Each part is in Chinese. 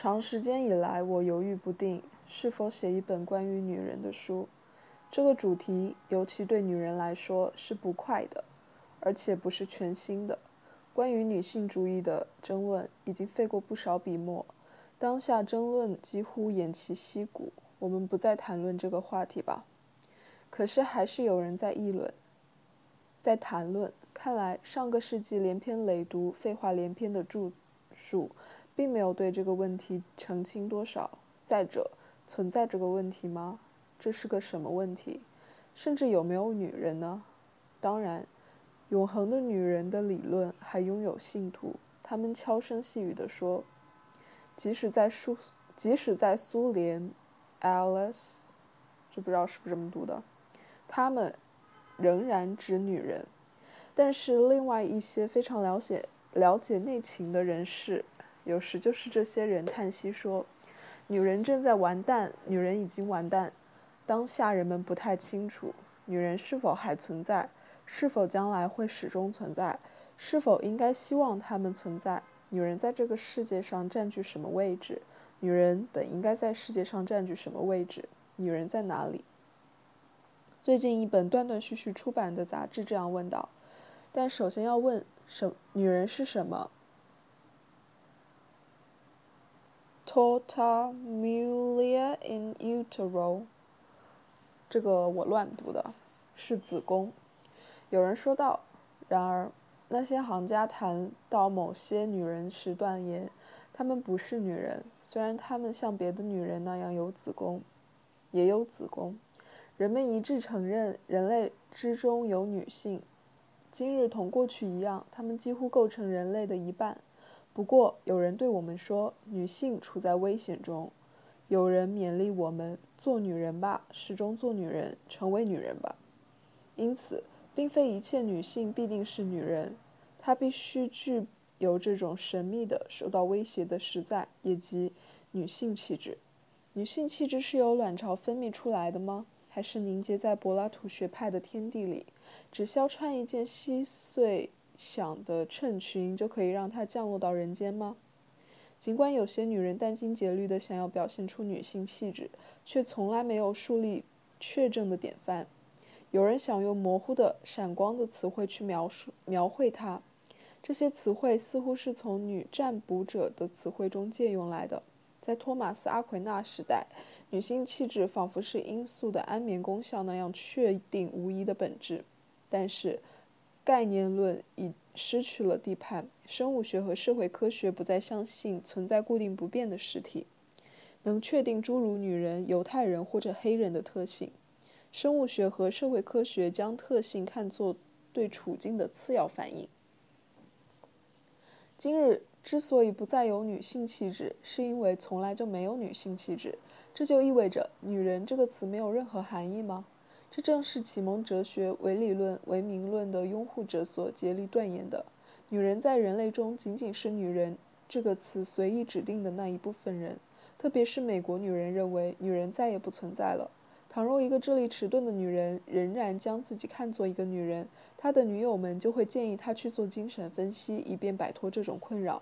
长时间以来，我犹豫不定是否写一本关于女人的书。这个主题，尤其对女人来说是不快的，而且不是全新的。关于女性主义的争论已经费过不少笔墨，当下争论几乎偃旗息鼓。我们不再谈论这个话题吧。可是还是有人在议论，在谈论。看来上个世纪连篇累牍、废话连篇的著述。并没有对这个问题澄清多少。再者，存在这个问题吗？这是个什么问题？甚至有没有女人呢？当然，永恒的女人的理论还拥有信徒。他们悄声细语地说，即使在苏，即使在苏联，Alice，就不知道是不是这么读的，他们仍然指女人。但是另外一些非常了解了解内情的人士。有时就是这些人叹息说：“女人正在完蛋，女人已经完蛋。”当下人们不太清楚，女人是否还存在，是否将来会始终存在，是否应该希望她们存在。女人在这个世界上占据什么位置？女人本应该在世界上占据什么位置？女人在哪里？最近一本断断续续出版的杂志这样问道。但首先要问：什女人是什么？Tota mulia in utero，这个我乱读的，是子宫。有人说道。然而，那些行家谈到某些女人时断言，她们不是女人，虽然她们像别的女人那样有子宫，也有子宫。人们一致承认，人类之中有女性。今日同过去一样，她们几乎构成人类的一半。不过，有人对我们说，女性处在危险中。有人勉励我们做女人吧，始终做女人，成为女人吧。因此，并非一切女性必定是女人，她必须具有这种神秘的、受到威胁的实在，也即女性气质。女性气质是由卵巢分泌出来的吗？还是凝结在柏拉图学派的天地里？只需要穿一件稀碎。想的衬裙就可以让它降落到人间吗？尽管有些女人殚精竭虑地想要表现出女性气质，却从来没有树立确证的典范。有人想用模糊的、闪光的词汇去描述、描绘她，这些词汇似乎是从女占卜者的词汇中借用来的。在托马斯·阿奎那时代，女性气质仿佛是罂粟的安眠功效那样确定无疑的本质，但是。概念论已失去了地盘，生物学和社会科学不再相信存在固定不变的实体，能确定诸如女人、犹太人或者黑人的特性。生物学和社会科学将特性看作对处境的次要反应。今日之所以不再有女性气质，是因为从来就没有女性气质。这就意味着“女人”这个词没有任何含义吗？这正是启蒙哲学唯理论、唯名论的拥护者所竭力断言的：女人在人类中仅仅是女人这个词随意指定的那一部分人。特别是美国女人认为，女人再也不存在了。倘若一个智力迟钝的女人仍然将自己看作一个女人，她的女友们就会建议她去做精神分析，以便摆脱这种困扰。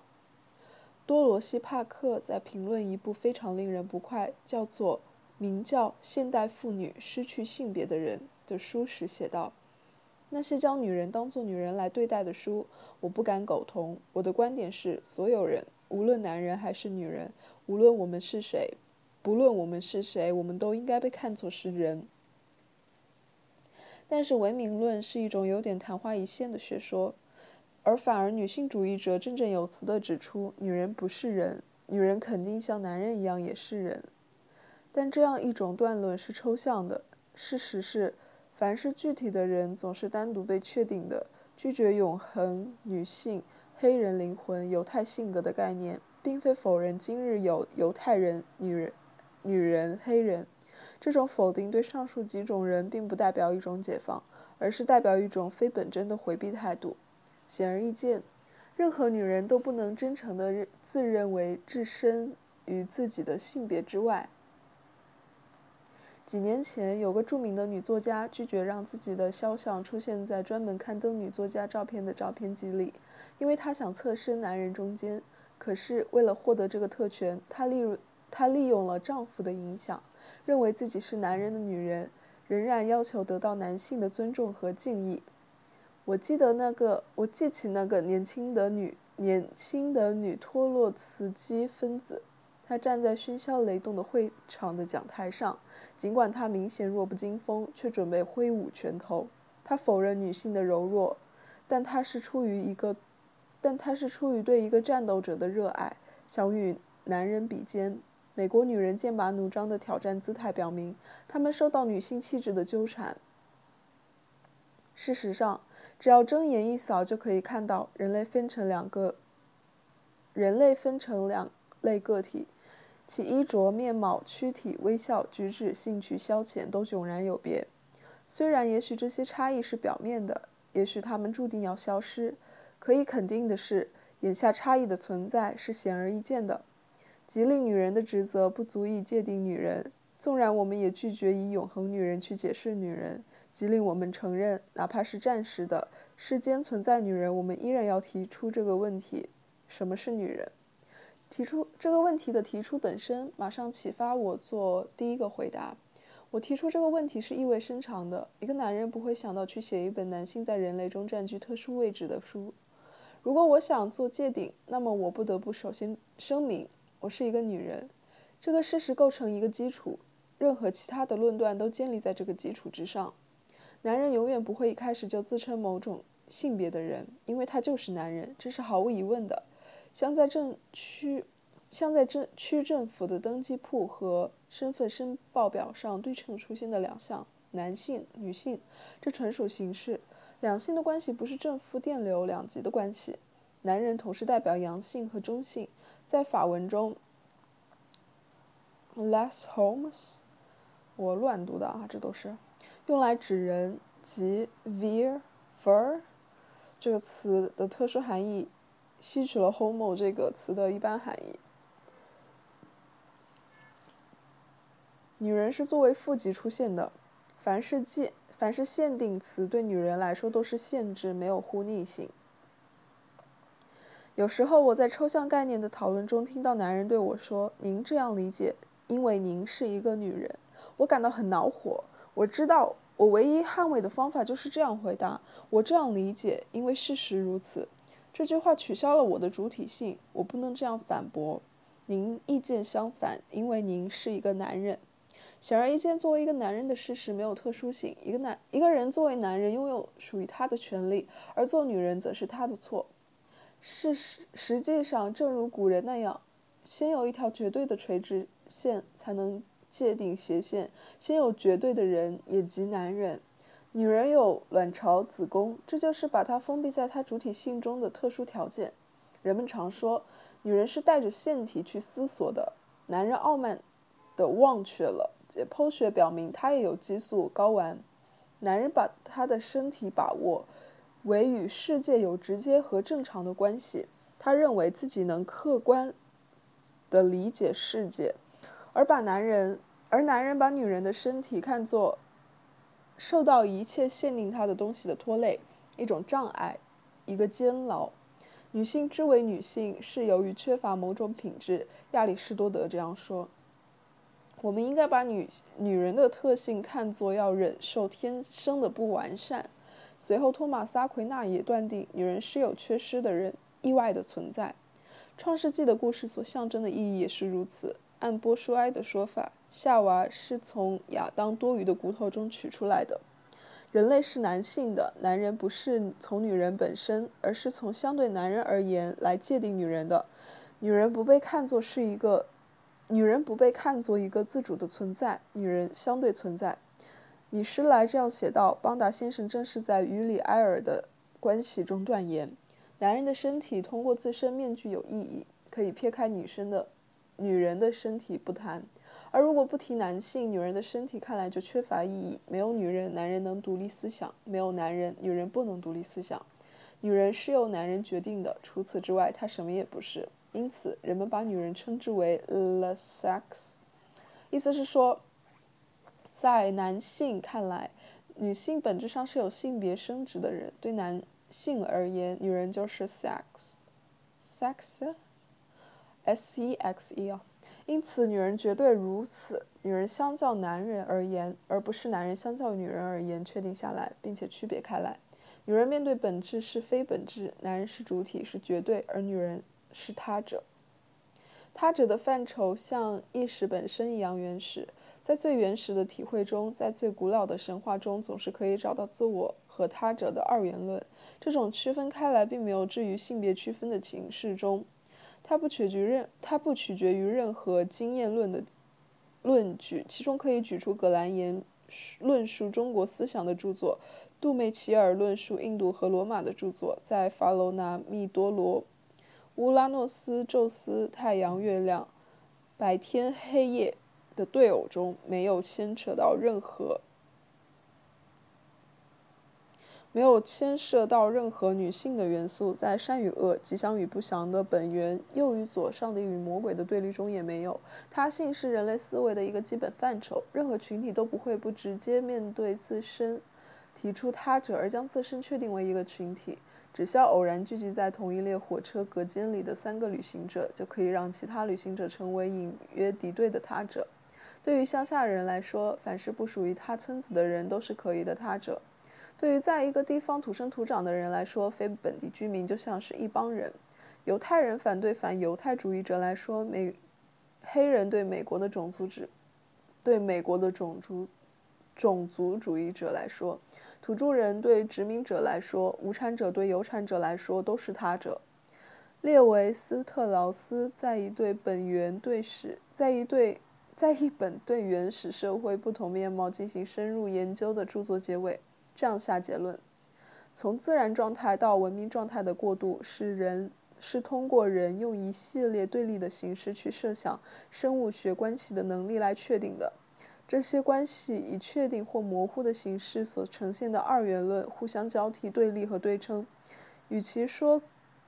多罗西·帕克在评论一部非常令人不快，叫做。名叫《现代妇女失去性别的人》的书时写道：“那些将女人当作女人来对待的书，我不敢苟同。我的观点是，所有人，无论男人还是女人，无论我们是谁，不论我们是谁，我们都应该被看作是人。但是唯名论是一种有点昙花一现的学说，而反而女性主义者振振有词地指出，女人不是人，女人肯定像男人一样也是人。”但这样一种断论是抽象的。事实是，凡是具体的人总是单独被确定的。拒绝永恒女性、黑人灵魂、犹太性格的概念，并非否认今日有犹太人、女人、女人、黑人。这种否定对上述几种人并不代表一种解放，而是代表一种非本真的回避态度。显而易见，任何女人都不能真诚地认自认为置身于自己的性别之外。几年前，有个著名的女作家拒绝让自己的肖像出现在专门刊登女作家照片的照片集里，因为她想侧身男人中间。可是为了获得这个特权，她利她利用了丈夫的影响，认为自己是男人的女人，仍然要求得到男性的尊重和敬意。我记得那个，我记起那个年轻的女年轻的女托洛茨基分子，他站在喧嚣雷动的会场的讲台上，尽管他明显弱不禁风，却准备挥舞拳头。他否认女性的柔弱，但他是出于一个，但他是出于对一个战斗者的热爱，想与男人比肩。美国女人剑拔弩张的挑战姿态表明，她们受到女性气质的纠缠。事实上。只要睁眼一扫，就可以看到人类分成两个。人类分成两类个体，其衣着、面貌、躯体、微笑、举止、兴趣、消遣都迥然有别。虽然也许这些差异是表面的，也许它们注定要消失。可以肯定的是，眼下差异的存在是显而易见的。极令女人的职责不足以界定女人，纵然我们也拒绝以永恒女人去解释女人。即令我们承认，哪怕是暂时的，世间存在女人，我们依然要提出这个问题：什么是女人？提出这个问题的提出本身，马上启发我做第一个回答。我提出这个问题是意味深长的。一个男人不会想到去写一本男性在人类中占据特殊位置的书。如果我想做界定，那么我不得不首先声明，我是一个女人。这个事实构成一个基础，任何其他的论断都建立在这个基础之上。男人永远不会一开始就自称某种性别的人，因为他就是男人，这是毫无疑问的。像在政区，像在政区政府的登记簿和身份申报表上对称出现的两项男性、女性，这纯属形式。两性的关系不是正负电流两极的关系。男人同时代表阳性和中性。在法文中，less homes，我乱读的啊，这都是。用来指人及 vir ver 这个词的特殊含义，吸取了 homo 这个词的一般含义。女人是作为负极出现的，凡是限凡是限定词对女人来说都是限制，没有互逆性。有时候我在抽象概念的讨论中听到男人对我说：“您这样理解，因为您是一个女人。”我感到很恼火。我知道，我唯一捍卫的方法就是这样回答。我这样理解，因为事实如此。这句话取消了我的主体性，我不能这样反驳。您意见相反，因为您是一个男人。显而易见，作为一个男人的事实没有特殊性。一个男一个人作为男人拥有属于他的权利，而做女人则是他的错。事实实际上，正如古人那样，先有一条绝对的垂直线，才能。界定斜线，先有绝对的人，也即男人。女人有卵巢、子宫，这就是把它封闭在她主体性中的特殊条件。人们常说，女人是带着腺体去思索的。男人傲慢地忘却了，解剖学表明他也有激素、睾丸。男人把他的身体把握为与世界有直接和正常的关系，他认为自己能客观地理解世界，而把男人。而男人把女人的身体看作受到一切限定他的东西的拖累，一种障碍，一个监牢。女性之为女性，是由于缺乏某种品质。亚里士多德这样说。我们应该把女女人的特性看作要忍受天生的不完善。随后，托马斯·阿奎那也断定，女人是有缺失的人，意外的存在。创世纪的故事所象征的意义也是如此。按波舒埃的说法，夏娃是从亚当多余的骨头中取出来的。人类是男性的，男人不是从女人本身，而是从相对男人而言来界定女人的。女人不被看作是一个，女人不被看作一个自主的存在，女人相对存在。米施莱这样写道：邦达先生正是在与里埃尔的关系中断言，男人的身体通过自身面具有意义，可以撇开女生的。女人的身体不谈，而如果不提男性，女人的身体看来就缺乏意义。没有女人，男人能独立思想；没有男人，女人不能独立思想。女人是由男人决定的，除此之外，她什么也不是。因此，人们把女人称之为 “the sex”，意思是说，在男性看来，女性本质上是有性别生殖的人。对男性而言，女人就是 “sex”，“sex”。S E X E 啊。因此，女人绝对如此。女人相较男人而言，而不是男人相较女人而言，确定下来，并且区别开来。女人面对本质是非本质，男人是主体是绝对，而女人是他者。他者的范畴像意识本身一样原始，在最原始的体会中，在最古老的神话中，总是可以找到自我和他者的二元论。这种区分开来，并没有置于性别区分的形式中。它不取决任，它不取决于任何经验论的论据，其中可以举出葛兰言论述中国思想的著作，杜梅齐尔论述印度和罗马的著作，在法罗纳密多罗、乌拉诺斯、宙斯、太阳、月亮、白天、黑夜的对偶中，没有牵扯到任何。没有牵涉到任何女性的元素，在善与恶、吉祥与不祥的本源、右与左、上帝与魔鬼的对立中也没有。他性是人类思维的一个基本范畴。任何群体都不会不直接面对自身，提出他者，而将自身确定为一个群体。只需要偶然聚集在同一列火车隔间里的三个旅行者，就可以让其他旅行者成为隐约敌对的他者。对于乡下人来说，凡是不属于他村子的人都是可疑的他者。对于在一个地方土生土长的人来说，非本地居民就像是一帮人。犹太人反对反犹太主义者来说，美黑人对美国的种族制，对美国的种族种族主义者来说，土著人对殖民者来说，无产者对有产者来说都是他者。列维斯特劳斯在一对本源对史，在一对在一本对原始社会不同面貌进行深入研究的著作结尾。这样下结论：从自然状态到文明状态的过渡，是人是通过人用一系列对立的形式去设想生物学关系的能力来确定的。这些关系以确定或模糊的形式所呈现的二元论，互相交替、对立和对称。与其说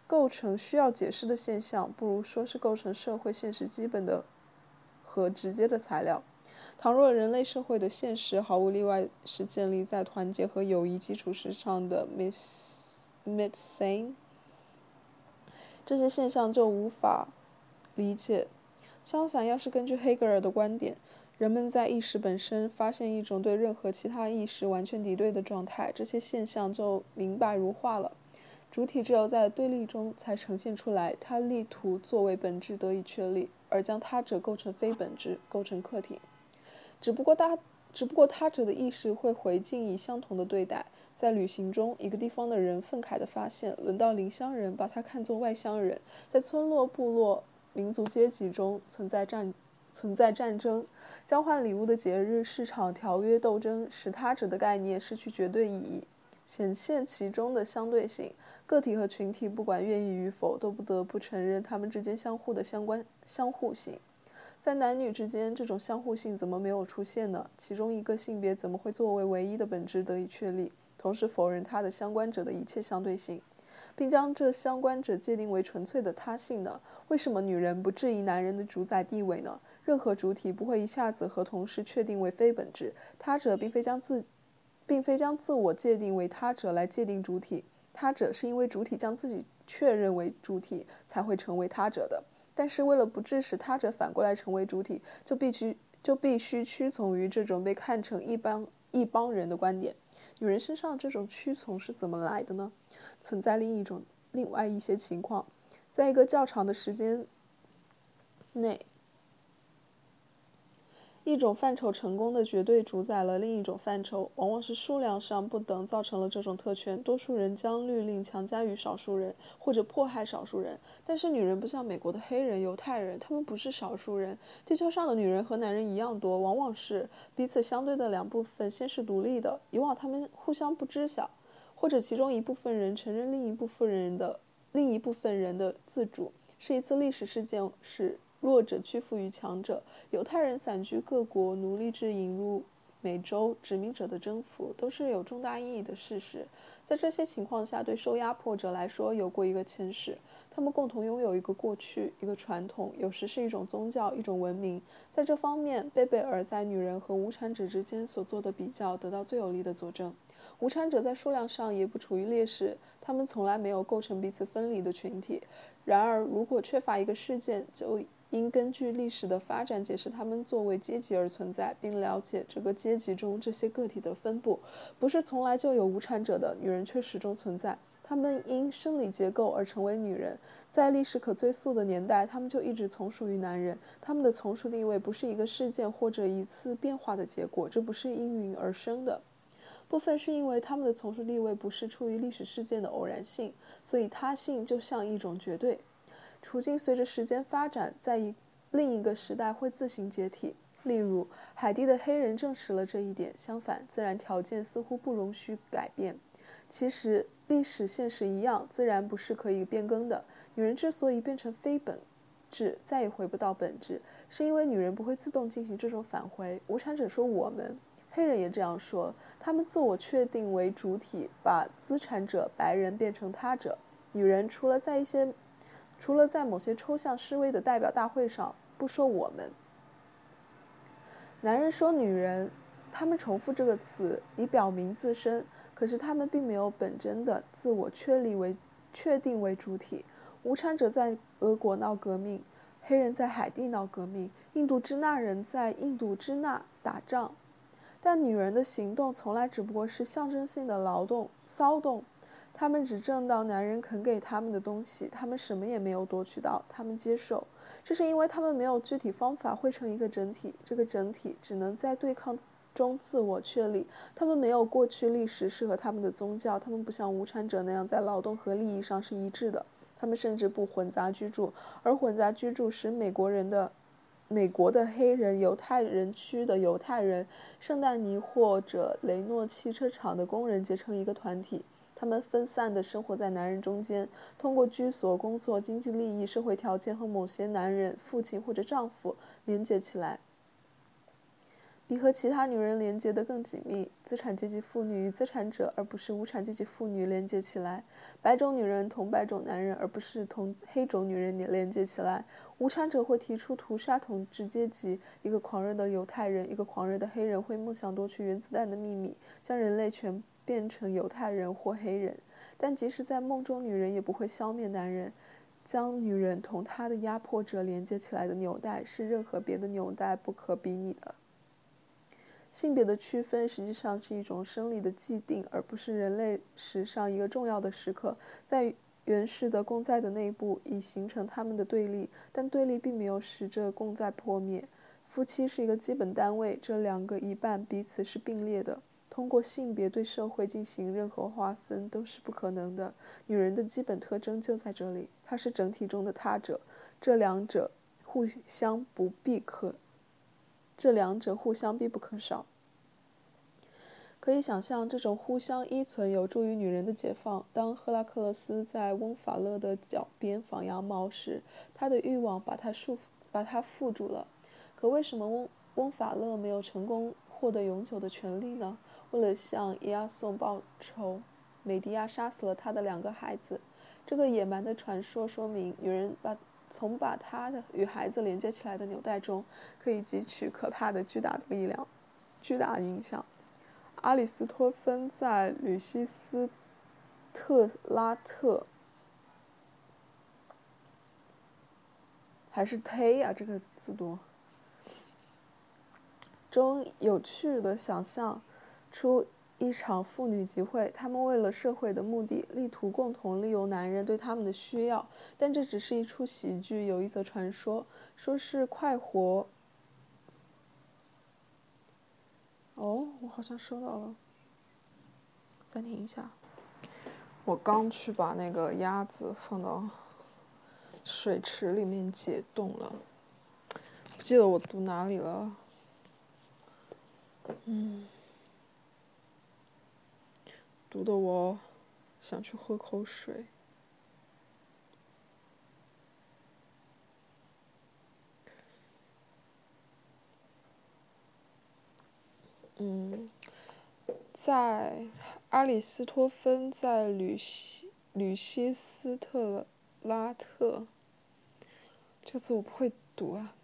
构成需要解释的现象，不如说是构成社会现实基本的和直接的材料。倘若人类社会的现实毫无例外是建立在团结和友谊基础之上的 miss missing，这些现象就无法理解。相反，要是根据黑格尔的观点，人们在意识本身发现一种对任何其他意识完全敌对的状态，这些现象就明白如画了。主体只有在对立中才呈现出来，它力图作为本质得以确立，而将他者构成非本质，构成客体。只不过他，只不过他者的意识会回敬以相同的对待。在旅行中，一个地方的人愤慨地发现，轮到邻乡人把他看作外乡人。在村落、部落、民族阶级中存在战，存在战争，交换礼物的节日、市场、条约斗争，使他者的概念失去绝对意义，显现其中的相对性。个体和群体，不管愿意与否，都不得不承认他们之间相互的相关相互性。在男女之间，这种相互性怎么没有出现呢？其中一个性别怎么会作为唯一的本质得以确立，同时否认它的相关者的一切相对性，并将这相关者界定为纯粹的他性呢？为什么女人不质疑男人的主宰地位呢？任何主体不会一下子和同时确定为非本质，他者并非将自，并非将自我界定为他者来界定主体，他者是因为主体将自己确认为主体才会成为他者的。但是为了不致使他者反过来成为主体，就必须就必须屈从于这种被看成一帮一帮人的观点。女人身上这种屈从是怎么来的呢？存在另一种另外一些情况，在一个较长的时间内。一种范畴成功的绝对主宰了另一种范畴，往往是数量上不等造成了这种特权。多数人将律令强加于少数人，或者迫害少数人。但是女人不像美国的黑人、犹太人，他们不是少数人。地球上的女人和男人一样多，往往是彼此相对的两部分，先是独立的，以往他们互相不知晓，或者其中一部分人承认另一部分人的另一部分人的自主，是一次历史事件，是。弱者屈服于强者，犹太人散居各国，奴隶制引入美洲，殖民者的征服，都是有重大意义的事实。在这些情况下，对受压迫者来说，有过一个前世，他们共同拥有一个过去，一个传统，有时是一种宗教，一种文明。在这方面，贝贝尔在女人和无产者之间所做的比较，得到最有力的佐证。无产者在数量上也不处于劣势，他们从来没有构成彼此分离的群体。然而，如果缺乏一个事件，就应根据历史的发展解释他们作为阶级而存在，并了解这个阶级中这些个体的分布。不是从来就有无产者的女人，却始终存在。她们因生理结构而成为女人，在历史可追溯的年代，她们就一直从属于男人。她们的从属地位不是一个事件或者一次变化的结果，这不是应运而生的。部分是因为他们的从属地位不是出于历史事件的偶然性，所以他性就像一种绝对。处境随着时间发展，在一另一个时代会自行解体。例如，海地的黑人证实了这一点。相反，自然条件似乎不容许改变。其实，历史现实一样，自然不是可以变更的。女人之所以变成非本质，再也回不到本质，是因为女人不会自动进行这种返回。无产者说我们，黑人也这样说。他们自我确定为主体，把资产者白人变成他者。女人除了在一些除了在某些抽象示威的代表大会上不说我们，男人说女人，他们重复这个词以表明自身，可是他们并没有本真的自我确立为确定为主体。无产者在俄国闹革命，黑人在海地闹革命，印度支那人在印度支那打仗，但女人的行动从来只不过是象征性的劳动骚动。他们只挣到男人肯给他们的东西，他们什么也没有夺取到，他们接受，这是因为他们没有具体方法汇成一个整体，这个整体只能在对抗中自我确立。他们没有过去历史适合他们的宗教，他们不像无产者那样在劳动和利益上是一致的，他们甚至不混杂居住，而混杂居住使美国人的、美国的黑人、犹太人区的犹太人、圣丹尼或者雷诺汽车厂的工人结成一个团体。他们分散地生活在男人中间，通过居所、工作、经济利益、社会条件和某些男人（父亲或者丈夫）连接起来，比和其他女人连接得更紧密。资产阶级妇女与资产者，而不是无产阶级妇女连接起来；白种女人同白种男人，而不是同黑种女人连接起来。无产者会提出屠杀统治阶级，一个狂热的犹太人，一个狂热的黑人会梦想夺取原子弹的秘密，将人类全。变成犹太人或黑人，但即使在梦中，女人也不会消灭男人。将女人同她的压迫者连接起来的纽带，是任何别的纽带不可比拟的。性别的区分实际上是一种生理的既定，而不是人类史上一个重要的时刻。在原始的共在的内部已形成他们的对立，但对立并没有使这共在破灭。夫妻是一个基本单位，这两个一半彼此是并列的。通过性别对社会进行任何划分都是不可能的。女人的基本特征就在这里，她是整体中的他者，这两者互相不必可，这两者互相必不可少。可以想象，这种互相依存有助于女人的解放。当赫拉克勒斯在翁法勒的脚边放羊毛时，他的欲望把他束缚，把他缚住了。可为什么翁翁法勒没有成功获得永久的权利呢？为了向伊亚宋报仇，美迪亚杀死了他的两个孩子。这个野蛮的传说说明，女人把从把她的与孩子连接起来的纽带中，可以汲取可怕的巨大的力量、巨大的影响。阿里斯托芬在吕西斯特拉特，还是忒啊？这个字多。中有趣的想象。出一场妇女集会，他们为了社会的目的，力图共同利用男人对他们的需要，但这只是一出喜剧。有一则传说，说是快活。哦，我好像收到了。暂停一下，我刚去把那个鸭子放到水池里面解冻了，不记得我读哪里了。嗯。读的我想去喝口水。嗯，在阿里斯托芬在吕西吕西斯特拉特，这个字我不会读啊。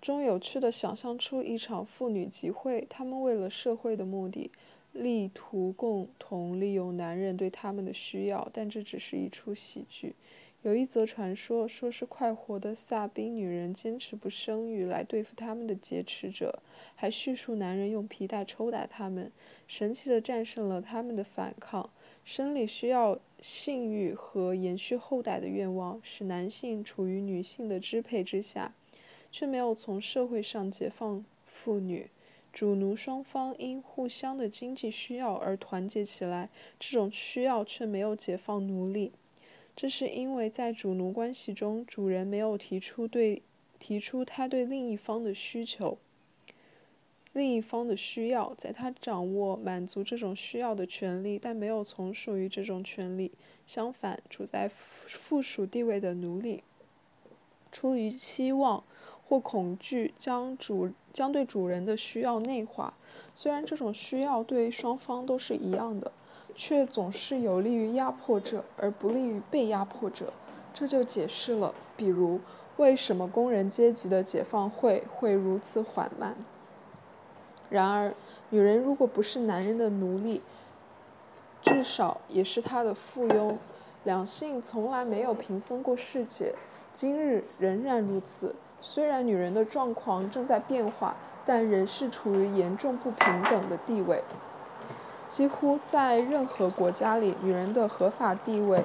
中有趣的想象出一场妇女集会，他们为了社会的目的。力图共同利用男人对他们的需要，但这只是一出喜剧。有一则传说，说是快活的萨宾女人坚持不生育来对付他们的劫持者，还叙述男人用皮带抽打他们，神奇地战胜了他们的反抗。生理需要性欲和延续后代的愿望，使男性处于女性的支配之下，却没有从社会上解放妇女。主奴双方因互相的经济需要而团结起来，这种需要却没有解放奴隶。这是因为在主奴关系中，主人没有提出对提出他对另一方的需求。另一方的需要，在他掌握满足这种需要的权利，但没有从属于这种权利。相反，处在附属地位的奴隶，出于期望或恐惧，将主将对主人的需要内化。虽然这种需要对双方都是一样的，却总是有利于压迫者，而不利于被压迫者。这就解释了，比如为什么工人阶级的解放会会如此缓慢。然而，女人如果不是男人的奴隶，至少也是他的附庸。两性从来没有平分过世界，今日仍然如此。虽然女人的状况正在变化，但仍是处于严重不平等的地位。几乎在任何国家里，女人的合法地位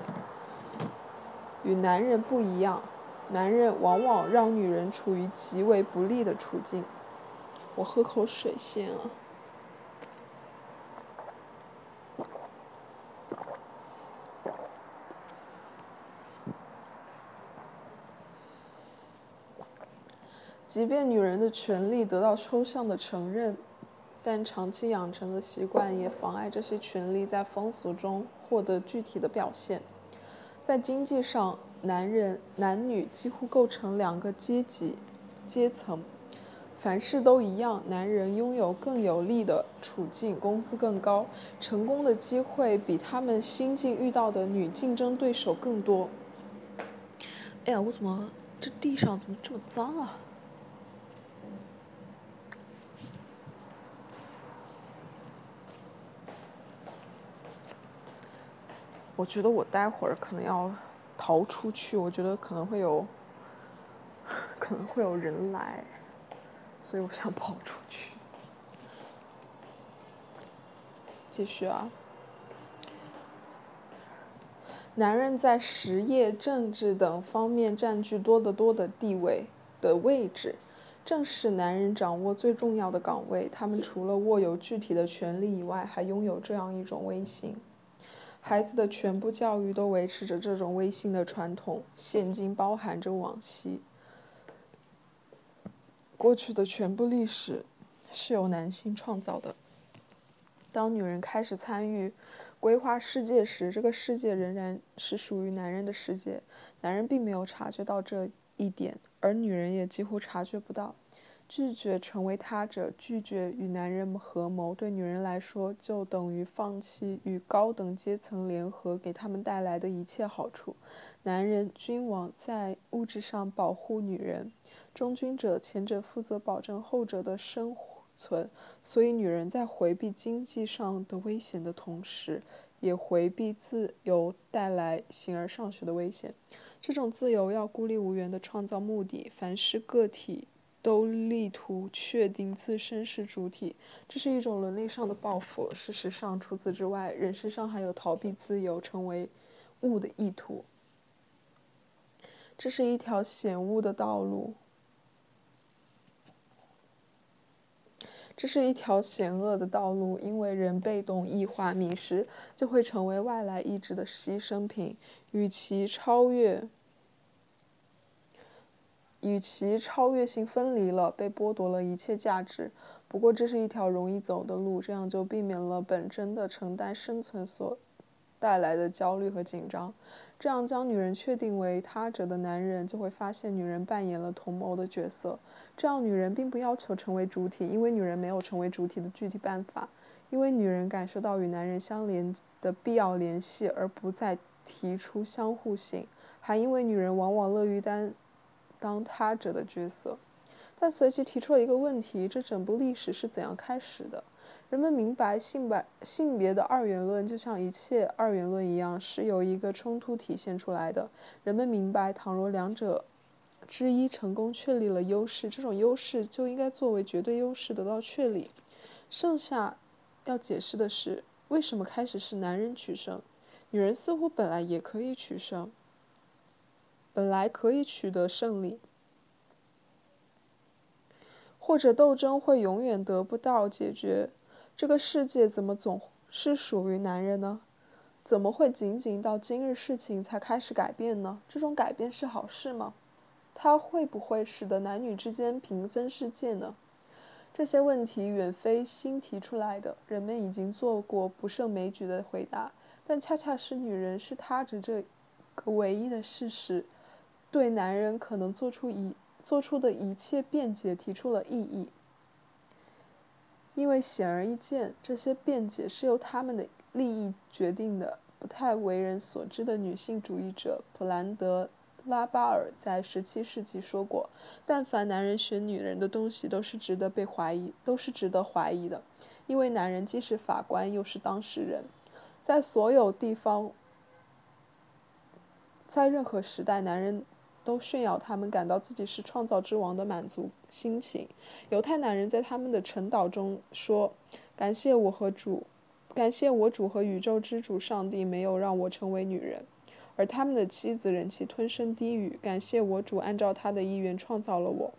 与男人不一样。男人往往让女人处于极为不利的处境。我喝口水先啊。即便女人的权利得到抽象的承认，但长期养成的习惯也妨碍这些权利在风俗中获得具体的表现。在经济上，男人、男女几乎构成两个阶级、阶层。凡事都一样，男人拥有更有利的处境，工资更高，成功的机会比他们新近遇到的女竞争对手更多。哎呀，我怎么这地上怎么这么脏啊？我觉得我待会儿可能要逃出去，我觉得可能会有，可能会有人来。所以我想跑出去。继续啊，男人在实业、政治等方面占据多得多的地位的位置，正是男人掌握最重要的岗位。他们除了握有具体的权利以外，还拥有这样一种威信。孩子的全部教育都维持着这种威信的传统，现今包含着往昔。过去的全部历史是由男性创造的。当女人开始参与规划世界时，这个世界仍然是属于男人的世界。男人并没有察觉到这一点，而女人也几乎察觉不到。拒绝成为他者，拒绝与男人合谋，对女人来说就等于放弃与高等阶层联合给他们带来的一切好处。男人、君王在物质上保护女人。忠君者，前者负责保证后者的生存，所以女人在回避经济上的危险的同时，也回避自由带来形而上学的危险。这种自由要孤立无援地创造目的，凡是个体都力图确定自身是主体，这是一种伦理上的报复。事实上，除此之外，人身上还有逃避自由、成为物的意图。这是一条险恶的道路。这是一条险恶的道路，因为人被动异化、迷失，就会成为外来意志的牺牲品。与其超越，与其超越性分离了，被剥夺了一切价值。不过，这是一条容易走的路，这样就避免了本真的承担生存所带来的焦虑和紧张。这样，将女人确定为他者的男人就会发现，女人扮演了同谋的角色。这样，女人并不要求成为主体，因为女人没有成为主体的具体办法。因为女人感受到与男人相连的必要联系，而不再提出相互性。还因为女人往往乐于担当他者的角色。但随即提出了一个问题：这整部历史是怎样开始的？人们明白性白性别的二元论就像一切二元论一样，是由一个冲突体现出来的。人们明白，倘若两者之一成功确立了优势，这种优势就应该作为绝对优势得到确立。剩下要解释的是，为什么开始是男人取胜，女人似乎本来也可以取胜，本来可以取得胜利。或者斗争会永远得不到解决，这个世界怎么总是属于男人呢？怎么会仅仅到今日事情才开始改变呢？这种改变是好事吗？它会不会使得男女之间平分世界呢？这些问题远非新提出来的，人们已经做过不胜枚举的回答，但恰恰是女人是他着这个唯一的事实，对男人可能做出一。做出的一切辩解提出了异议，因为显而易见，这些辩解是由他们的利益决定的。不太为人所知的女性主义者普兰德拉巴尔在17世纪说过：“但凡男人学女人的东西，都是值得被怀疑，都是值得怀疑的，因为男人既是法官，又是当事人，在所有地方，在任何时代，男人。”都炫耀他们感到自己是创造之王的满足心情。犹太男人在他们的晨祷中说：“感谢我和主，感谢我主和宇宙之主上帝没有让我成为女人。”而他们的妻子忍气吞声低语：“感谢我主按照他的意愿创造了我。”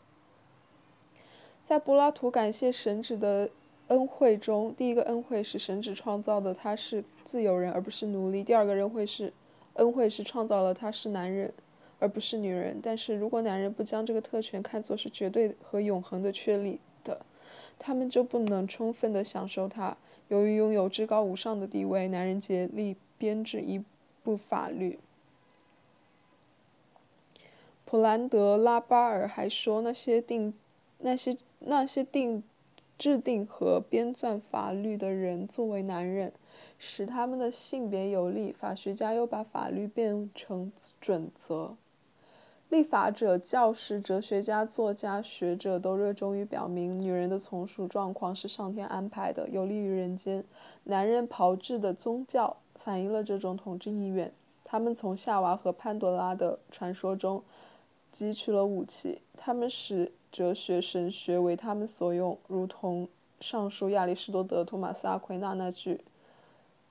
在柏拉图感谢神旨的恩惠中，第一个恩惠是神旨创造的他是自由人而不是奴隶；第二个恩惠是恩惠是创造了他是男人。而不是女人。但是如果男人不将这个特权看作是绝对和永恒的确立的，他们就不能充分的享受它。由于拥有至高无上的地位，男人竭力编制一部法律。普兰德拉巴尔还说，那些定、那些、那些定、制定和编撰法律的人作为男人，使他们的性别有利。法学家又把法律变成准则。立法者、教师、哲学家、作家、学者都热衷于表明，女人的从属状况是上天安排的，有利于人间。男人炮制的宗教反映了这种统治意愿。他们从夏娃和潘多拉的传说中汲取了武器，他们使哲学、神学为他们所用，如同上述亚里士多德、托马斯·阿奎那那句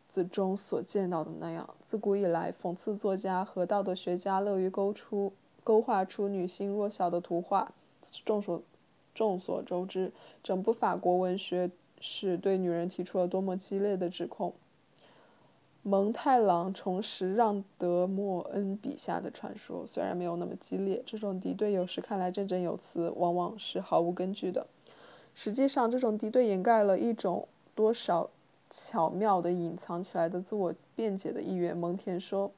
子中所见到的那样。自古以来，讽刺作家和道德学家乐于勾出。勾画出女性弱小的图画。众所众所周知，整部法国文学史对女人提出了多么激烈的指控。蒙太郎重拾让·德·莫恩笔下的传说，虽然没有那么激烈，这种敌对有时看来振振有词，往往是毫无根据的。实际上，这种敌对掩盖了一种多少巧妙地隐藏起来的自我辩解的意愿。蒙田说：“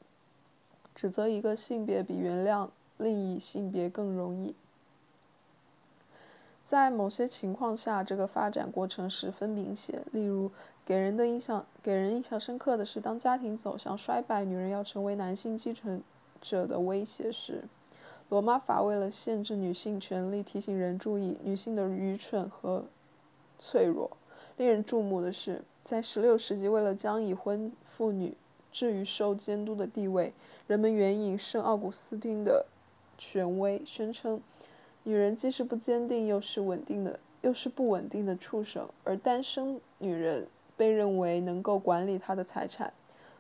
指责一个性别比原谅。”另一性别更容易。在某些情况下，这个发展过程十分明显。例如，给人的印象给人印象深刻的是，当家庭走向衰败，女人要成为男性继承者的威胁时，罗马法为了限制女性权利，提醒人注意女性的愚蠢和脆弱。令人注目的是，在16世纪，为了将已婚妇女置于受监督的地位，人们援引圣奥古斯丁的。权威宣称，女人既是不坚定，又是稳定的，又是不稳定的畜生，而单身女人被认为能够管理她的财产。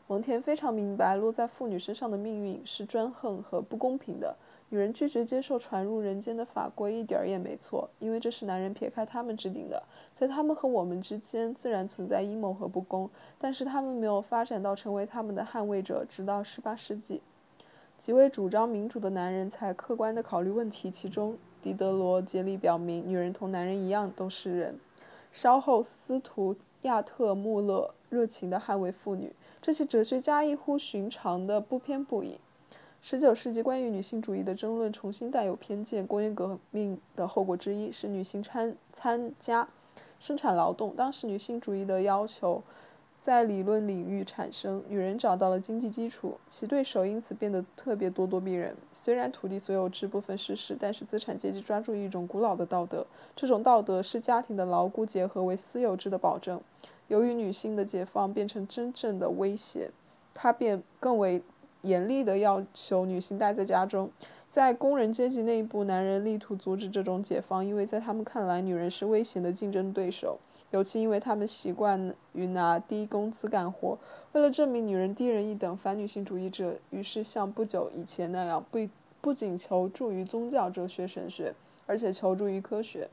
蒙田非常明白，落在妇女身上的命运是专横和不公平的。女人拒绝接受传入人间的法规，一点儿也没错，因为这是男人撇开他们制定的。在他们和我们之间，自然存在阴谋和不公，但是他们没有发展到成为他们的捍卫者，直到十八世纪。几位主张民主的男人才客观地考虑问题，其中狄德罗竭力表明，女人同男人一样都是人。稍后，斯图亚特·穆勒热情地捍卫妇女。这些哲学家异乎寻常地不偏不倚。19世纪关于女性主义的争论重新带有偏见。工业革命的后果之一是女性参参加生产劳动。当时，女性主义的要求在理论领域产生，女人找到了经济基础，其对手因此变得特别咄咄逼人。虽然土地所有制部分失实，但是资产阶级抓住一种古老的道德，这种道德是家庭的牢固结合为私有制的保证。由于女性的解放变成真正的威胁，他便更为严厉地要求女性待在家中。在工人阶级内部，男人力图阻止这种解放，因为在他们看来，女人是危险的竞争对手。尤其因为他们习惯于拿低工资干活，为了证明女人低人一等，反女性主义者于是像不久以前那样，不不仅求助于宗教、哲学、神学，而且求助于科学，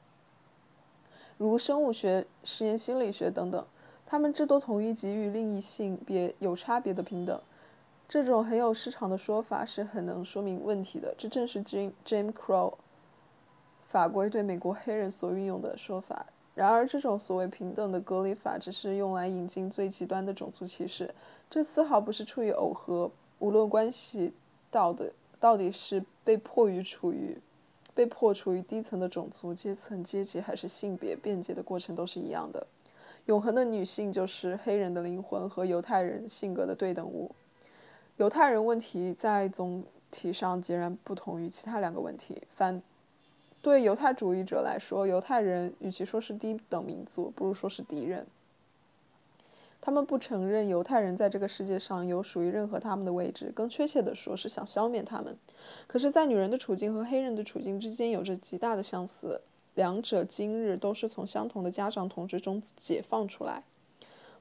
如生物学、实验心理学等等。他们至多同意给予另一性别有差别的平等。这种很有市场的说法是很能说明问题的。这正是 Jim Jim Crow 法规对美国黑人所运用的说法。然而，这种所谓平等的隔离法只是用来引进最极端的种族歧视，这丝毫不是出于耦合。无论关系到的到底是被迫于处于被迫处于低层的种族阶层阶级，还是性别便捷的过程，都是一样的。永恒的女性就是黑人的灵魂和犹太人性格的对等物。犹太人问题在总体上截然不同于其他两个问题。反。对犹太主义者来说，犹太人与其说是低等民族，不如说是敌人。他们不承认犹太人在这个世界上有属于任何他们的位置，更确切的说是想消灭他们。可是，在女人的处境和黑人的处境之间有着极大的相似，两者今日都是从相同的家长统治中解放出来。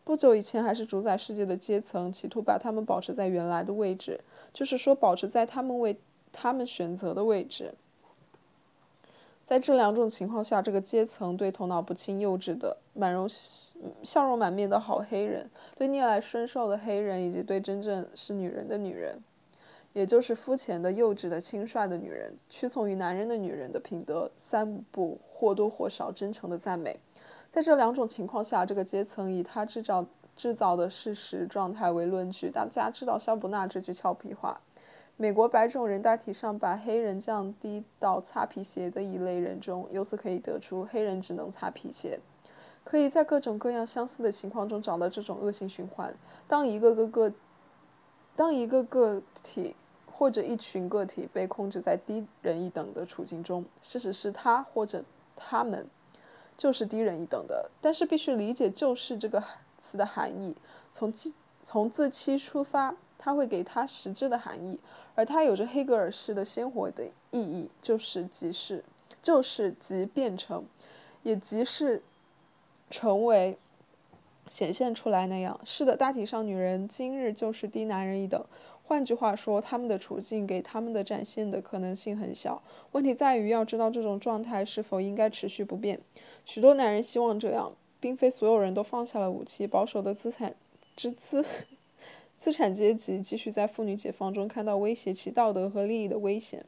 不久以前还是主宰世界的阶层，企图把他们保持在原来的位置，就是说保持在他们为他们选择的位置。在这两种情况下，这个阶层对头脑不清、幼稚的、满容笑容满面的好黑人，对逆来顺受的黑人，以及对真正是女人的女人，也就是肤浅的、幼稚的、轻率的女人，屈从于男人的女人的品德，三不或多或少真诚的赞美。在这两种情况下，这个阶层以他制造制造的事实状态为论据。大家知道肖伯纳这句俏皮话。美国白种人大体上把黑人降低到擦皮鞋的一类人中，由此可以得出黑人只能擦皮鞋。可以在各种各样相似的情况中。找到这种恶性循环。当一个个个，当一个个体或者一群个体被控制在低人一等的处境中，事实是他或者他们就是低人一等的。但是必须理解“就是”这个词的含义，从从自欺出发，它会给它实质的含义。而它有着黑格尔式的鲜活的意义，就是即是，就是即变成，也即是成为显现出来那样。是的，大体上女人今日就是低男人一等。换句话说，他们的处境给他们的展现的可能性很小。问题在于要知道这种状态是否应该持续不变。许多男人希望这样，并非所有人都放下了武器。保守的资产之资。资产阶级继续在妇女解放中看到威胁其道德和利益的危险。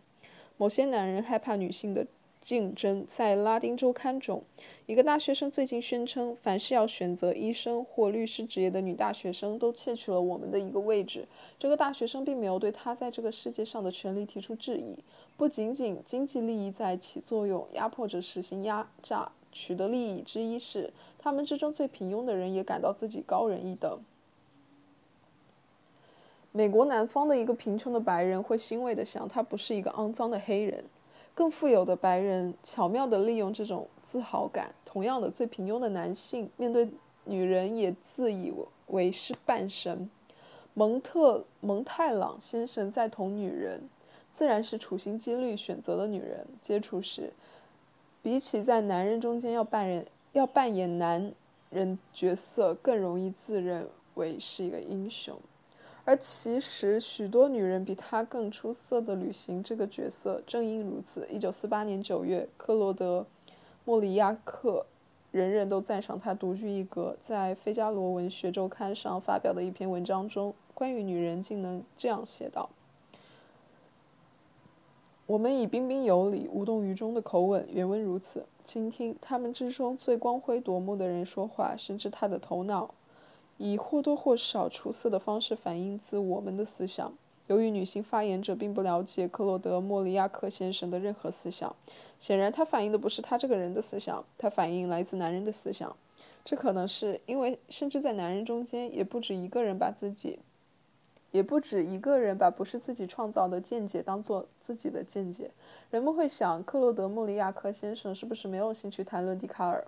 某些男人害怕女性的竞争。在《拉丁周刊》中，一个大学生最近宣称，凡是要选择医生或律师职业的女大学生都窃取了我们的一个位置。这个大学生并没有对他在这个世界上的权利提出质疑。不仅仅经济利益在起作用，压迫者实行压榨取得利益之一是，他们之中最平庸的人也感到自己高人一等。美国南方的一个贫穷的白人会欣慰地想，他不是一个肮脏的黑人。更富有的白人巧妙地利用这种自豪感。同样的，最平庸的男性面对女人也自以为是半神。蒙特蒙太朗先生在同女人，自然是处心积虑选择的女人接触时，比起在男人中间要扮演要扮演男人角色，更容易自认为是一个英雄。而其实，许多女人比他更出色的履行这个角色。正因如此，一九四八年九月，克罗德·莫里亚克，人人都赞赏他独具一格，在《费加罗文学周刊》上发表的一篇文章中，关于女人竟能这样写道：“我们以彬彬有礼、无动于衷的口吻，原文如此，倾听他们之中最光辉夺目的人说话，甚至他的头脑。”以或多或少出色的方式反映自我们的思想。由于女性发言者并不了解克洛德·莫里亚克先生的任何思想，显然他反映的不是他这个人的思想，他反映来自男人的思想。这可能是因为，甚至在男人中间，也不止一个人把自己，也不止一个人把不是自己创造的见解当做自己的见解。人们会想，克洛德·莫里亚克先生是不是没有兴趣谈论笛卡尔、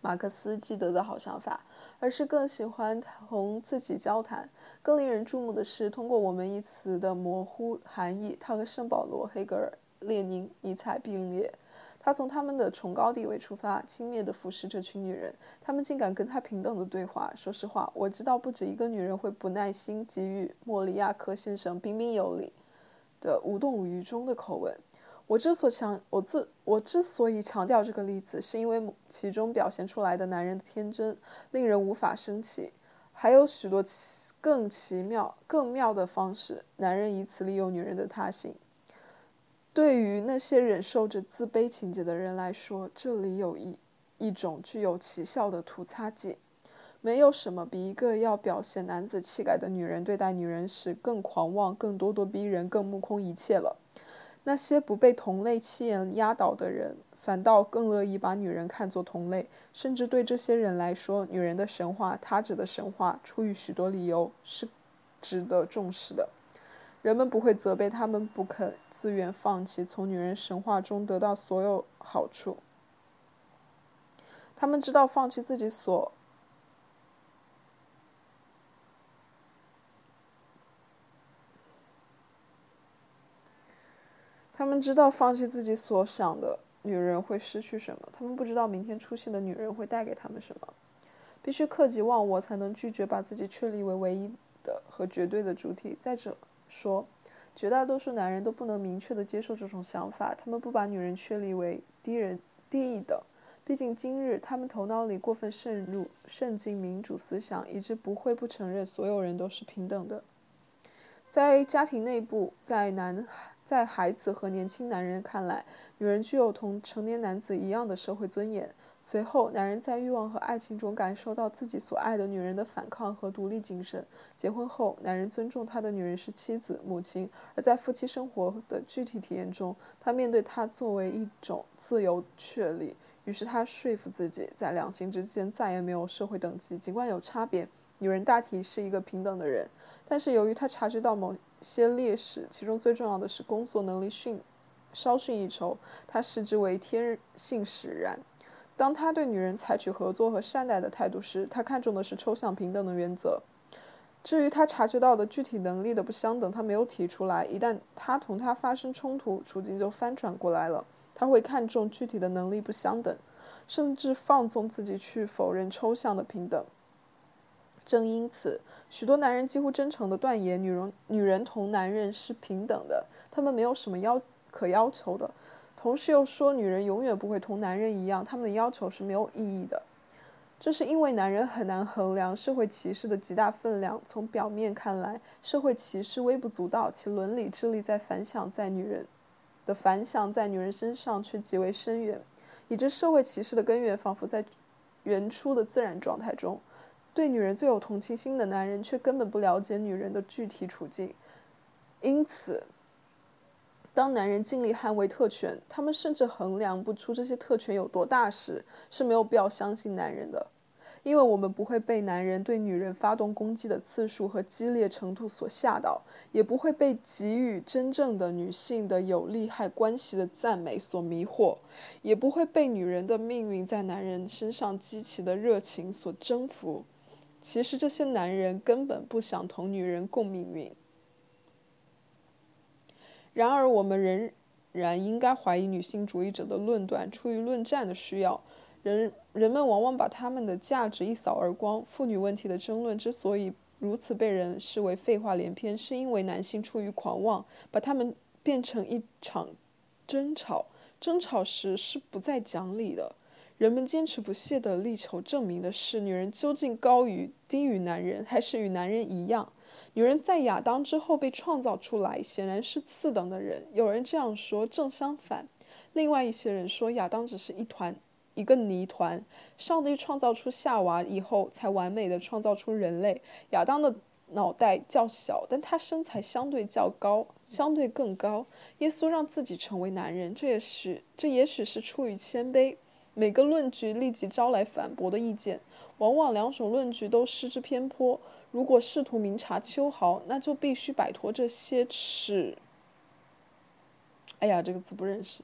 马克思、基德的好想法，而是更喜欢同自己交谈？更令人注目的是，通过我们一词的模糊含义，他和圣保罗、黑格尔、列宁、尼采并列。他从他们的崇高地位出发，轻蔑地俯视这群女人，他们竟敢跟他平等的对话。说实话，我知道不止一个女人会不耐心给予莫里亚克先生彬彬有礼的无动于衷的口吻。我之所强，我自我之所以强调这个例子，是因为其中表现出来的男人的天真，令人无法生气。还有许多奇更奇妙、更妙的方式，男人以此利用女人的他性。对于那些忍受着自卑情节的人来说，这里有一一种具有奇效的涂擦剂。没有什么比一个要表现男子气概的女人对待女人时更狂妄、更咄咄逼人、更目空一切了。那些不被同类气焰压倒的人，反倒更乐意把女人看作同类，甚至对这些人来说，女人的神话，他者的神话，出于许多理由是值得重视的。人们不会责备他们不肯自愿放弃从女人神话中得到所有好处。他们知道放弃自己所，们知道放弃自己所想的女人会失去什么。他们不知道明天出现的女人会带给他们什么。必须克己忘我，才能拒绝把自己确立为唯一的和绝对的主体。再者。说，绝大多数男人都不能明确地接受这种想法，他们不把女人确立为低人低一等。毕竟今日他们头脑里过分渗入渗进民主思想，以致不会不承认所有人都是平等的。在家庭内部，在男孩在孩子和年轻男人看来，女人具有同成年男子一样的社会尊严。随后，男人在欲望和爱情中感受到自己所爱的女人的反抗和独立精神。结婚后，男人尊重他的女人是妻子、母亲；而在夫妻生活的具体体验中，他面对她作为一种自由确立。于是，他说服自己，在两性之间再也没有社会等级，尽管有差别，女人大体是一个平等的人。但是，由于他察觉到某些劣势，其中最重要的是工作能力逊稍逊一筹，他视之为天性使然。当他对女人采取合作和善待的态度时，他看重的是抽象平等的原则。至于他察觉到的具体能力的不相等，他没有提出来。一旦他同他发生冲突，处境就翻转过来了。他会看重具体的能力不相等，甚至放纵自己去否认抽象的平等。正因此，许多男人几乎真诚地断言，女人女人同男人是平等的，他们没有什么要可要求的。同时又说，女人永远不会同男人一样，他们的要求是没有意义的。这是因为男人很难衡量社会歧视的极大分量。从表面看来，社会歧视微不足道，其伦理智力在反响在女人的反响在女人身上却极为深远，以致社会歧视的根源仿佛在原初的自然状态中。对女人最有同情心的男人却根本不了解女人的具体处境，因此。当男人尽力捍卫特权，他们甚至衡量不出这些特权有多大时，是没有必要相信男人的，因为我们不会被男人对女人发动攻击的次数和激烈程度所吓到，也不会被给予真正的女性的有利害关系的赞美所迷惑，也不会被女人的命运在男人身上激起的热情所征服。其实，这些男人根本不想同女人共命运。然而，我们仍然应该怀疑女性主义者的论断。出于论战的需要，人人们往往把他们的价值一扫而光。妇女问题的争论之所以如此被人视为废话连篇，是因为男性出于狂妄，把他们变成一场争吵。争吵时是不再讲理的。人们坚持不懈地力求证明的是，女人究竟高于、低于男人，还是与男人一样？女人在亚当之后被创造出来，显然是次等的人。有人这样说，正相反。另外一些人说，亚当只是一团一个泥团。上帝创造出夏娃以后，才完美的创造出人类。亚当的脑袋较小，但他身材相对较高，相对更高。耶稣让自己成为男人，这也许这也许是出于谦卑。每个论据立即招来反驳的意见，往往两种论据都失之偏颇。如果试图明察秋毫，那就必须摆脱这些耻。哎呀，这个字不认识。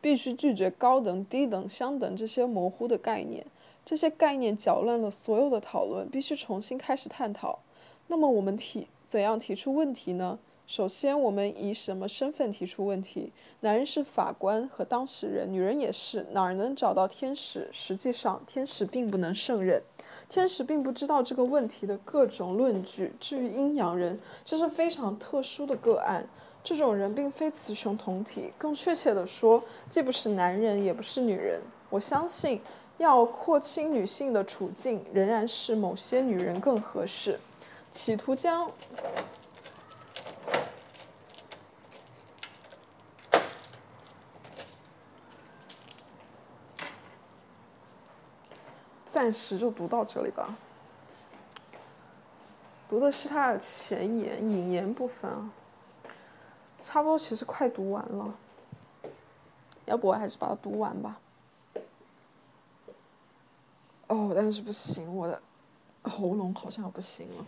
必须拒绝高等、低等、相等这些模糊的概念。这些概念搅乱了所有的讨论，必须重新开始探讨。那么，我们提怎样提出问题呢？首先，我们以什么身份提出问题？男人是法官和当事人，女人也是。哪儿能找到天使？实际上，天使并不能胜任。天使并不知道这个问题的各种论据。至于阴阳人，这是非常特殊的个案。这种人并非雌雄同体，更确切地说，既不是男人，也不是女人。我相信，要廓清女性的处境，仍然是某些女人更合适。企图将暂时就读到这里吧。读的是他的前言、引言部分啊。差不多，其实快读完了。要不我还是把它读完吧。哦，但是不行，我的喉咙好像不行了。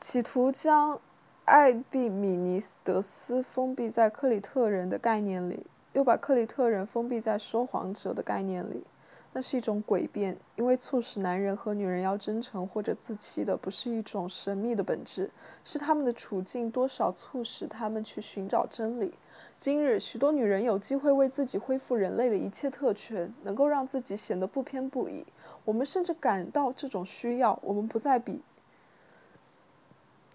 企图将艾比米尼德斯封闭在克里特人的概念里，又把克里特人封闭在说谎者的概念里。那是一种诡辩，因为促使男人和女人要真诚或者自欺的，不是一种神秘的本质，是他们的处境多少促使他们去寻找真理。今日，许多女人有机会为自己恢复人类的一切特权，能够让自己显得不偏不倚。我们甚至感到这种需要。我们不再比，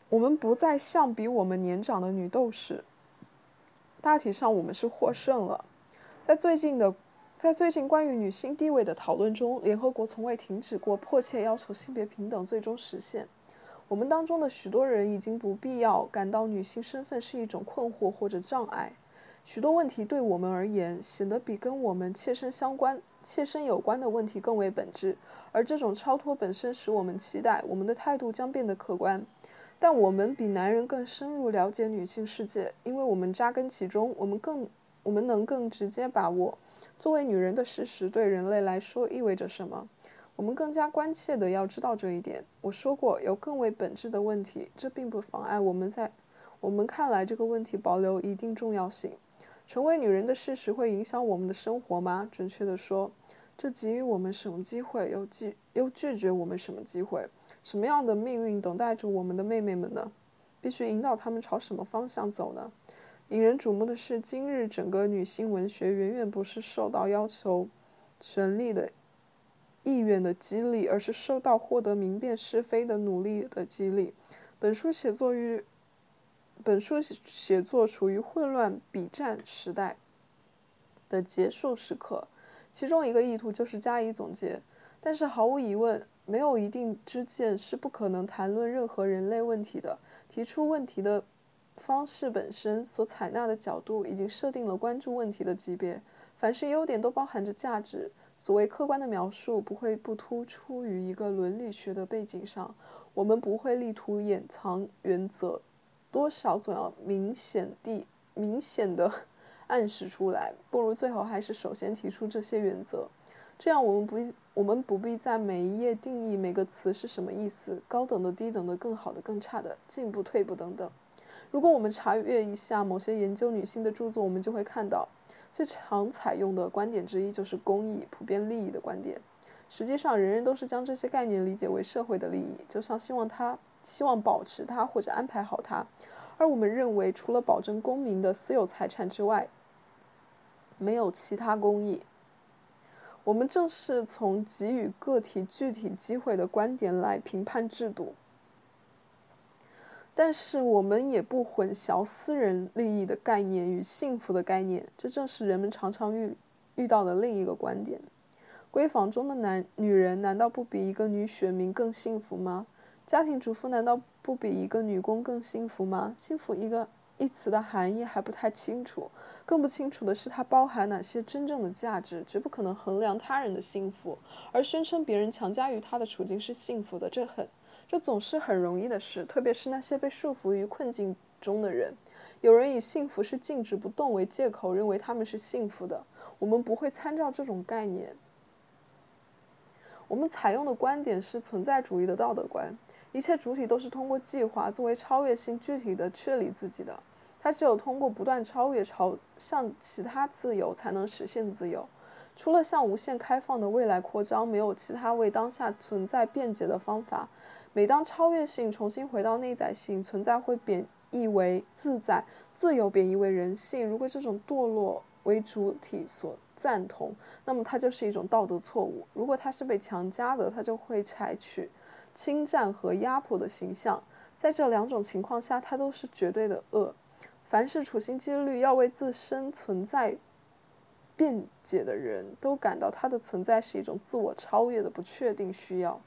我们不再像比我们年长的女斗士。大体上，我们是获胜了。在最近的。在最近关于女性地位的讨论中，联合国从未停止过迫切要求性别平等最终实现。我们当中的许多人已经不必要感到女性身份是一种困惑或者障碍。许多问题对我们而言显得比跟我们切身相关、切身有关的问题更为本质，而这种超脱本身使我们期待我们的态度将变得客观。但我们比男人更深入了解女性世界，因为我们扎根其中，我们更我们能更直接把握。作为女人的事实对人类来说意味着什么？我们更加关切的要知道这一点。我说过，有更为本质的问题，这并不妨碍我们在我们看来这个问题保留一定重要性。成为女人的事实会影响我们的生活吗？准确地说，这给予我们什么机会，又拒又拒绝我们什么机会？什么样的命运等待着我们的妹妹们呢？必须引导她们朝什么方向走呢？引人瞩目的是，今日整个女性文学远远不是受到要求权力的意愿的激励，而是受到获得明辨是非的努力的激励。本书写作于本书写作处于混乱比战时代的结束时刻，其中一个意图就是加以总结。但是毫无疑问，没有一定之见是不可能谈论任何人类问题的。提出问题的。方式本身所采纳的角度已经设定了关注问题的级别。凡是优点都包含着价值。所谓客观的描述不会不突出于一个伦理学的背景上。我们不会力图掩藏原则，多少总要明显地、明显的 暗示出来。不如最好还是首先提出这些原则。这样我们不我们不必在每一页定义每个词是什么意思，高等的、低等的、更好的、更差的、进步、退步等等。如果我们查阅一下某些研究女性的著作，我们就会看到，最常采用的观点之一就是公益、普遍利益的观点。实际上，人人都是将这些概念理解为社会的利益，就像希望它、希望保持它或者安排好它。而我们认为，除了保证公民的私有财产之外，没有其他公益。我们正是从给予个体具体机会的观点来评判制度。但是我们也不混淆私人利益的概念与幸福的概念，这正是人们常常遇遇到的另一个观点。闺房中的男女人难道不比一个女选民更幸福吗？家庭主妇难道不比一个女工更幸福吗？幸福一个一词的含义还不太清楚，更不清楚的是它包含哪些真正的价值，绝不可能衡量他人的幸福，而宣称别人强加于他的处境是幸福的，这很。这总是很容易的事，特别是那些被束缚于困境中的人，有人以幸福是静止不动为借口，认为他们是幸福的。我们不会参照这种概念。我们采用的观点是存在主义的道德观，一切主体都是通过计划作为超越性具体的确立自己的。它只有通过不断超越、朝向其他自由，才能实现自由。除了向无限开放的未来扩张，没有其他为当下存在便捷的方法。每当超越性重新回到内在性，存在会贬义为自在，自由贬义为人性。如果这种堕落为主体所赞同，那么它就是一种道德错误；如果它是被强加的，它就会采取侵占和压迫的形象。在这两种情况下，它都是绝对的恶。凡是处心积虑要为自身存在辩解的人，都感到他的存在是一种自我超越的不确定需要。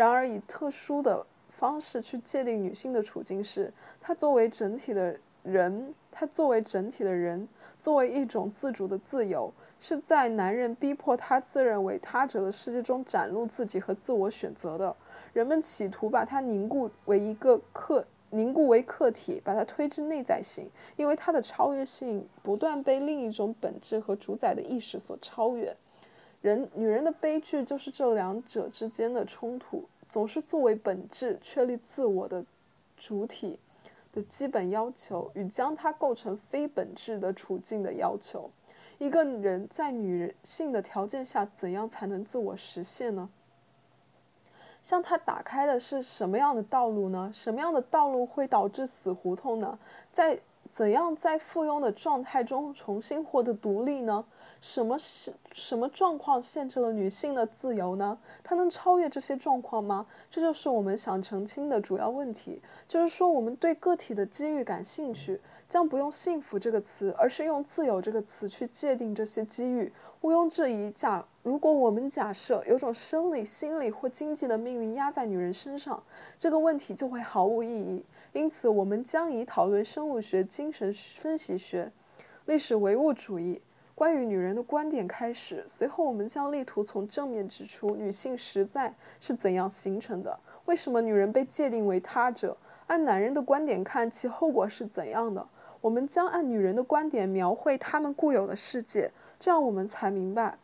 然而，以特殊的方式去界定女性的处境是：她作为整体的人，她作为整体的人，作为一种自主的自由，是在男人逼迫她自认为他者的世界中展露自己和自我选择的。人们企图把它凝固为一个客，凝固为客体，把它推至内在性，因为它的超越性不断被另一种本质和主宰的意识所超越。人女人的悲剧就是这两者之间的冲突，总是作为本质确立自我的主体的基本要求与将它构成非本质的处境的要求。一个人在女人性的条件下，怎样才能自我实现呢？向他打开的是什么样的道路呢？什么样的道路会导致死胡同呢？在怎样在附庸的状态中重新获得独立呢？什么是什么状况限制了女性的自由呢？她能超越这些状况吗？这就是我们想澄清的主要问题。就是说，我们对个体的机遇感兴趣，将不用“幸福”这个词，而是用“自由”这个词去界定这些机遇。毋庸置疑，假如果我们假设有种生理、心理或经济的命运压在女人身上，这个问题就会毫无意义。因此，我们将以讨论生物学、精神分析学、历史唯物主义。关于女人的观点开始，随后我们将力图从正面指出女性实在是怎样形成的，为什么女人被界定为他者，按男人的观点看其后果是怎样的。我们将按女人的观点描绘他们固有的世界，这样我们才明白，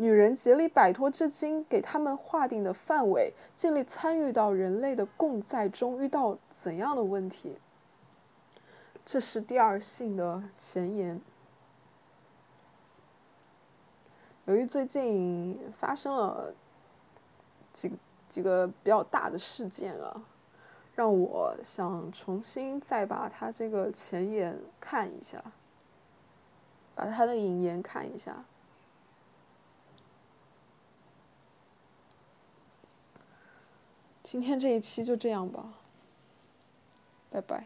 女人竭力摆脱至今给他们划定的范围，尽力参与到人类的共在中遇到怎样的问题。这是第二性的前言。由于最近发生了几几个比较大的事件啊，让我想重新再把他这个前言看一下，把他的引言看一下。今天这一期就这样吧，拜拜。